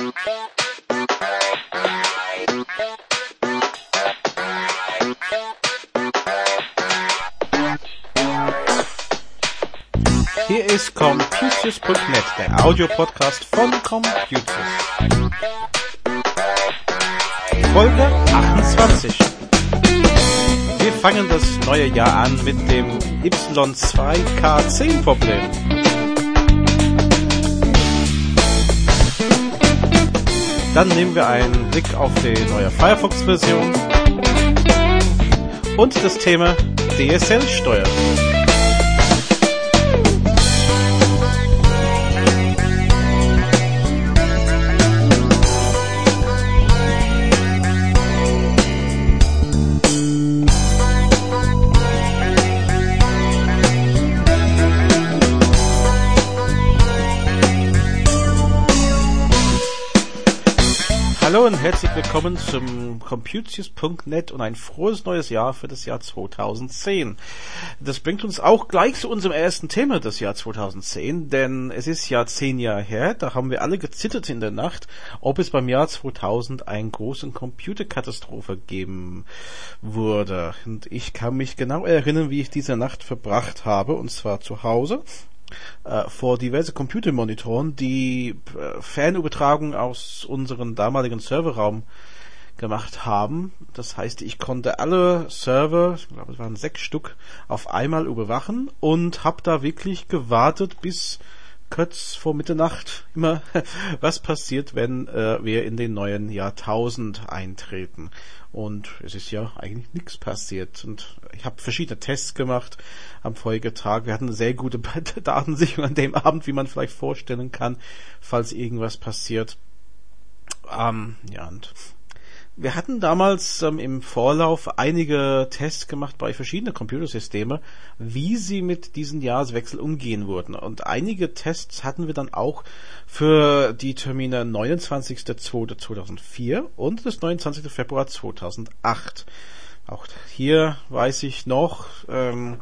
Hier ist Computers.net, der Audiopodcast von Computers. Folge 28. Wir fangen das neue Jahr an mit dem Y2K10-Problem. Dann nehmen wir einen Blick auf die neue Firefox-Version und das Thema DSL-Steuer. Hallo und herzlich willkommen zum Computius.net und ein frohes neues Jahr für das Jahr 2010. Das bringt uns auch gleich zu unserem ersten Thema des Jahr 2010, denn es ist ja zehn Jahre her, da haben wir alle gezittert in der Nacht, ob es beim Jahr 2000 eine große Computerkatastrophe geben würde. Und ich kann mich genau erinnern, wie ich diese Nacht verbracht habe, und zwar zu Hause äh, vor diverse Computermonitoren, die äh, Fernübertragung aus unserem damaligen Serverraum gemacht haben. Das heißt, ich konnte alle Server, ich glaube es waren sechs Stück, auf einmal überwachen und habe da wirklich gewartet, bis kurz vor Mitternacht immer, was passiert, wenn äh, wir in den neuen Jahrtausend eintreten. Und es ist ja eigentlich nichts passiert. Und ich habe verschiedene Tests gemacht am vorigen Tag. Wir hatten eine sehr gute Datensicherung an dem Abend, wie man vielleicht vorstellen kann, falls irgendwas passiert. Ähm, ja, und wir hatten damals ähm, im Vorlauf einige Tests gemacht bei verschiedenen Computersystemen, wie sie mit diesem Jahreswechsel umgehen würden. Und einige Tests hatten wir dann auch für die Termine 29.02.2004 und das 29. Februar 2008. Auch hier weiß ich noch, ähm,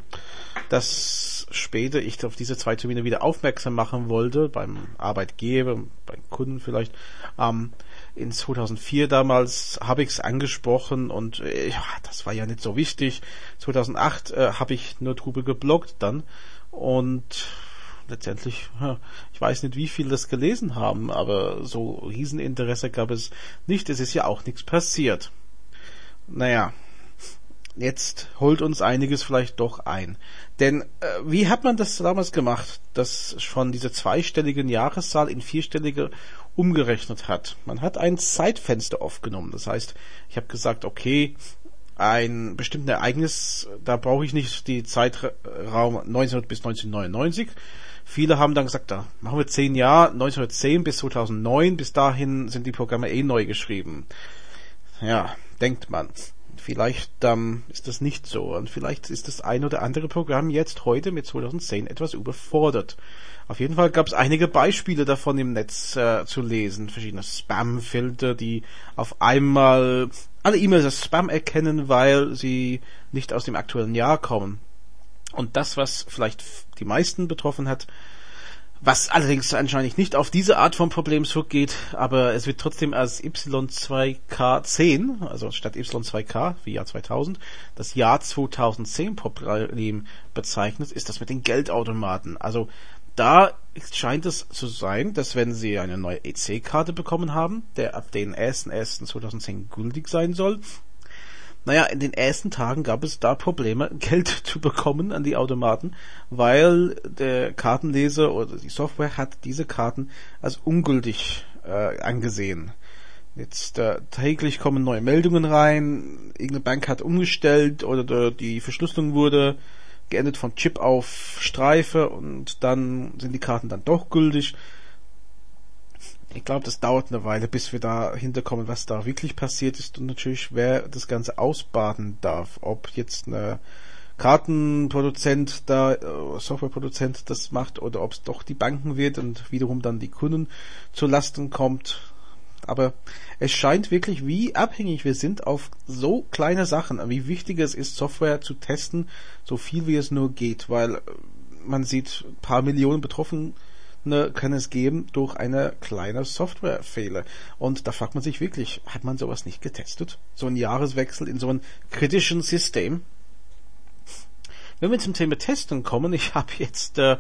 dass später ich auf diese zwei Termine wieder aufmerksam machen wollte, beim Arbeitgeber, beim Kunden vielleicht. Ähm, in 2004 damals habe ich es angesprochen und äh, ja, das war ja nicht so wichtig. 2008 äh, habe ich nur drüber geblockt dann und letztendlich, ich weiß nicht, wie viele das gelesen haben, aber so Rieseninteresse gab es nicht. Es ist ja auch nichts passiert. Naja, jetzt holt uns einiges vielleicht doch ein. Denn äh, wie hat man das damals gemacht, dass von dieser zweistelligen Jahreszahl in vierstellige umgerechnet hat. Man hat ein Zeitfenster aufgenommen. Das heißt, ich habe gesagt, okay, ein bestimmtes Ereignis, da brauche ich nicht die Zeitraum 1900 bis 1999. Viele haben dann gesagt, da machen wir zehn Jahre, 1910 bis 2009, bis dahin sind die Programme eh neu geschrieben. Ja, denkt man. Vielleicht ähm, ist das nicht so und vielleicht ist das ein oder andere Programm jetzt heute mit 2010 etwas überfordert. Auf jeden Fall gab es einige Beispiele davon im Netz äh, zu lesen. Verschiedene Spam-Filter, die auf einmal alle E-Mails als Spam erkennen, weil sie nicht aus dem aktuellen Jahr kommen. Und das, was vielleicht die meisten betroffen hat, was allerdings anscheinend nicht auf diese Art von Problem zurückgeht, aber es wird trotzdem als Y2K10, also statt Y2K wie Jahr 2000, das Jahr 2010 Problem bezeichnet, ist das mit den Geldautomaten. Also da scheint es zu sein, dass wenn Sie eine neue EC-Karte bekommen haben, der ab den 1.1.2010 gültig sein soll, naja, in den ersten Tagen gab es da Probleme, Geld zu bekommen an die Automaten, weil der Kartenleser oder die Software hat diese Karten als ungültig äh, angesehen. Jetzt äh, täglich kommen neue Meldungen rein, irgendeine Bank hat umgestellt oder die Verschlüsselung wurde geändert von Chip auf Streife und dann sind die Karten dann doch gültig. Ich glaube, das dauert eine Weile, bis wir da hinterkommen, was da wirklich passiert ist und natürlich, wer das Ganze ausbaden darf. Ob jetzt eine Kartenproduzent da, äh, Softwareproduzent das macht oder ob es doch die Banken wird und wiederum dann die Kunden zu Lasten kommt. Aber es scheint wirklich, wie abhängig wir sind auf so kleine Sachen, wie wichtig es ist, Software zu testen, so viel wie es nur geht, weil äh, man sieht, paar Millionen Betroffene ne, kann es geben durch eine kleine Softwarefehler. Und da fragt man sich wirklich, hat man sowas nicht getestet? So ein Jahreswechsel in so einem kritischen System? Wenn wir zum Thema Testen kommen, ich habe jetzt äh,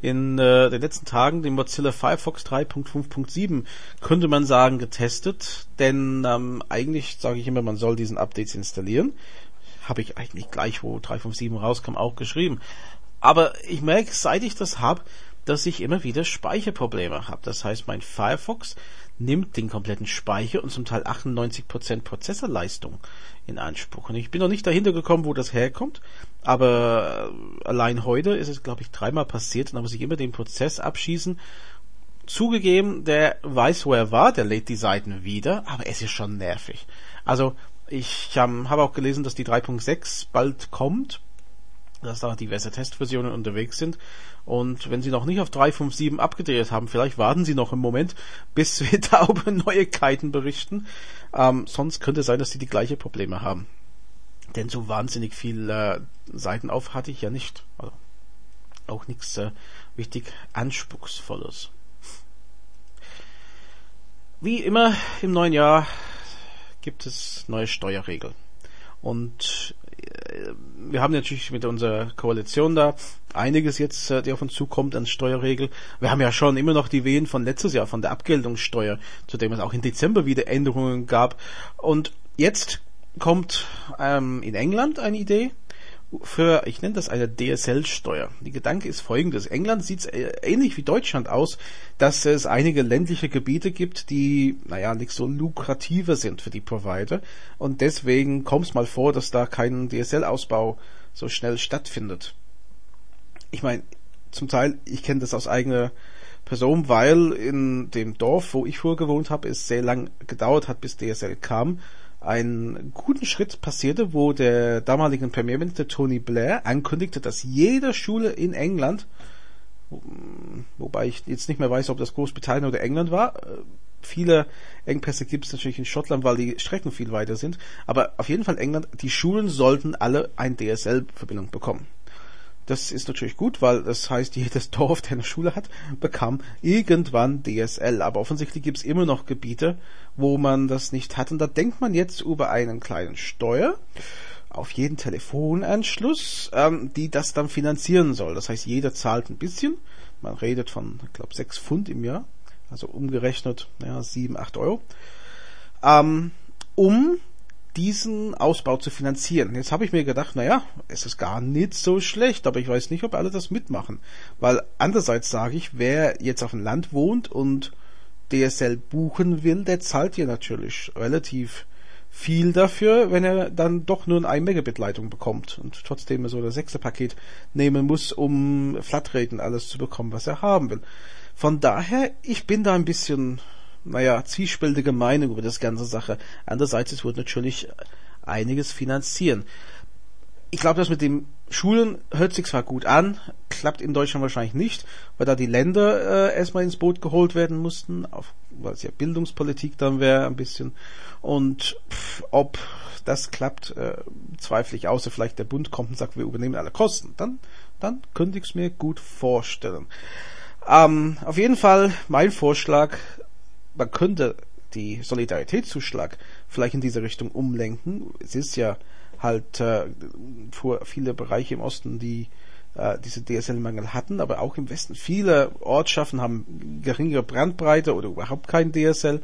in äh, den letzten Tagen den Mozilla Firefox 3.5.7, könnte man sagen, getestet, denn ähm, eigentlich sage ich immer, man soll diesen Updates installieren. Habe ich eigentlich gleich, wo 3.5.7 rauskam, auch geschrieben. Aber ich merke, seit ich das habe, dass ich immer wieder Speicherprobleme habe. Das heißt, mein Firefox nimmt den kompletten Speicher und zum Teil 98% Prozessorleistung in Anspruch. Und ich bin noch nicht dahinter gekommen, wo das herkommt, aber äh, allein heute ist es, glaube ich, dreimal passiert und da muss ich immer den Prozess abschießen. Zugegeben, der weiß, wo er war, der lädt die Seiten wieder, aber es ist schon nervig. Also ich ähm, habe auch gelesen, dass die 3.6 bald kommt, dass da diverse Testversionen unterwegs sind. Und wenn Sie noch nicht auf 357 abgedreht haben, vielleicht warten Sie noch einen Moment, bis wir da über Neuigkeiten berichten. Ähm, sonst könnte es sein, dass Sie die gleiche Probleme haben. Denn so wahnsinnig viel äh, Seiten auf hatte ich ja nicht. Also auch nichts äh, richtig Anspruchsvolles. Wie immer im neuen Jahr gibt es neue Steuerregeln. Und wir haben natürlich mit unserer Koalition da einiges jetzt, äh, die auf uns zukommt an Steuerregel. Wir haben ja schon immer noch die Wehen von letztes Jahr, von der Abgeltungssteuer, zu dem es auch im Dezember wieder Änderungen gab. Und jetzt kommt ähm, in England eine Idee, für, ich nenne das eine DSL-Steuer. Die Gedanke ist folgendes. England sieht äh, ähnlich wie Deutschland aus, dass es einige ländliche Gebiete gibt, die, naja, nicht so lukrativer sind für die Provider. Und deswegen kommt es mal vor, dass da kein DSL-Ausbau so schnell stattfindet. Ich meine, zum Teil, ich kenne das aus eigener Person, weil in dem Dorf, wo ich vorher gewohnt habe, es sehr lang gedauert hat, bis DSL kam einen guten Schritt passierte, wo der damalige Premierminister Tony Blair ankündigte, dass jede Schule in England, wobei ich jetzt nicht mehr weiß, ob das Großbritannien oder England war, äh, viele Engpässe gibt es natürlich in Schottland, weil die Strecken viel weiter sind, aber auf jeden Fall England, die Schulen sollten alle ein DSL-Verbindung bekommen. Das ist natürlich gut, weil das heißt, jedes Dorf, der eine Schule hat, bekam irgendwann DSL. Aber offensichtlich gibt es immer noch Gebiete, wo man das nicht hat. Und da denkt man jetzt über einen kleinen Steuer auf jeden Telefonanschluss, ähm, die das dann finanzieren soll. Das heißt, jeder zahlt ein bisschen. Man redet von, ich glaube, sechs Pfund im Jahr. Also umgerechnet, ja, sieben, acht Euro. Ähm, um diesen Ausbau zu finanzieren. Jetzt habe ich mir gedacht, naja, es ist gar nicht so schlecht, aber ich weiß nicht, ob alle das mitmachen. Weil andererseits sage ich, wer jetzt auf dem Land wohnt und DSL buchen will, der zahlt ja natürlich relativ viel dafür, wenn er dann doch nur eine 1 Megabit Leitung bekommt und trotzdem so das sechste Paket nehmen muss, um Flatraten alles zu bekommen, was er haben will. Von daher, ich bin da ein bisschen naja, zwiespältige Meinung über das ganze Sache. Andererseits, es wird natürlich einiges finanzieren. Ich glaube, das mit den Schulen hört sich zwar gut an, klappt in Deutschland wahrscheinlich nicht, weil da die Länder äh, erstmal ins Boot geholt werden mussten, auf, weil es ja Bildungspolitik dann wäre ein bisschen. Und pff, ob das klappt, äh, zweifle ich, außer vielleicht der Bund kommt und sagt, wir übernehmen alle Kosten. Dann, dann könnte ich es mir gut vorstellen. Ähm, auf jeden Fall mein Vorschlag, man könnte die Solidaritätszuschlag vielleicht in diese Richtung umlenken. Es ist ja halt äh, vor viele Bereiche im Osten, die äh, diese DSL-Mangel hatten, aber auch im Westen. Viele Ortschaften haben geringere Brandbreite oder überhaupt kein DSL.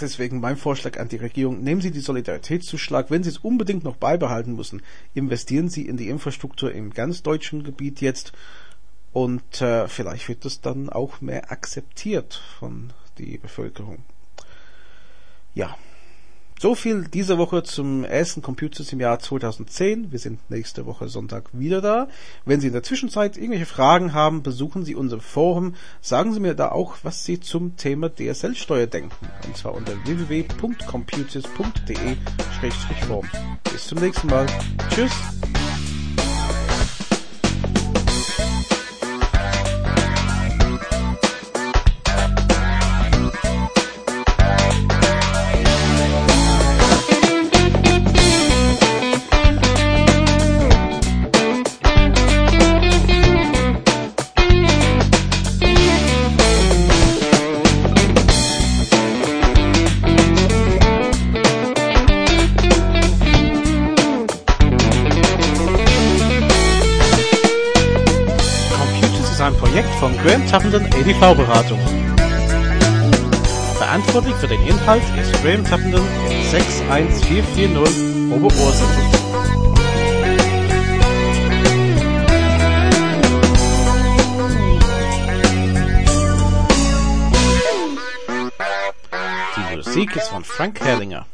Deswegen mein Vorschlag an die Regierung, nehmen Sie die Solidaritätszuschlag, wenn Sie es unbedingt noch beibehalten müssen, investieren Sie in die Infrastruktur im ganz deutschen Gebiet jetzt und äh, vielleicht wird es dann auch mehr akzeptiert von die Bevölkerung. Ja. So viel diese Woche zum ersten Computers im Jahr 2010. Wir sind nächste Woche Sonntag wieder da. Wenn Sie in der Zwischenzeit irgendwelche Fragen haben, besuchen Sie unser Forum. Sagen Sie mir da auch, was Sie zum Thema DSL-Steuer denken. Und zwar unter www.computers.de-forum. Bis zum nächsten Mal. Tschüss. Von Graham Tappenden EDV-Beratung. Verantwortlich für den Inhalt ist Graham Tappenden 61440 Oberursel. Die Musik ist von Frank Herrlinger.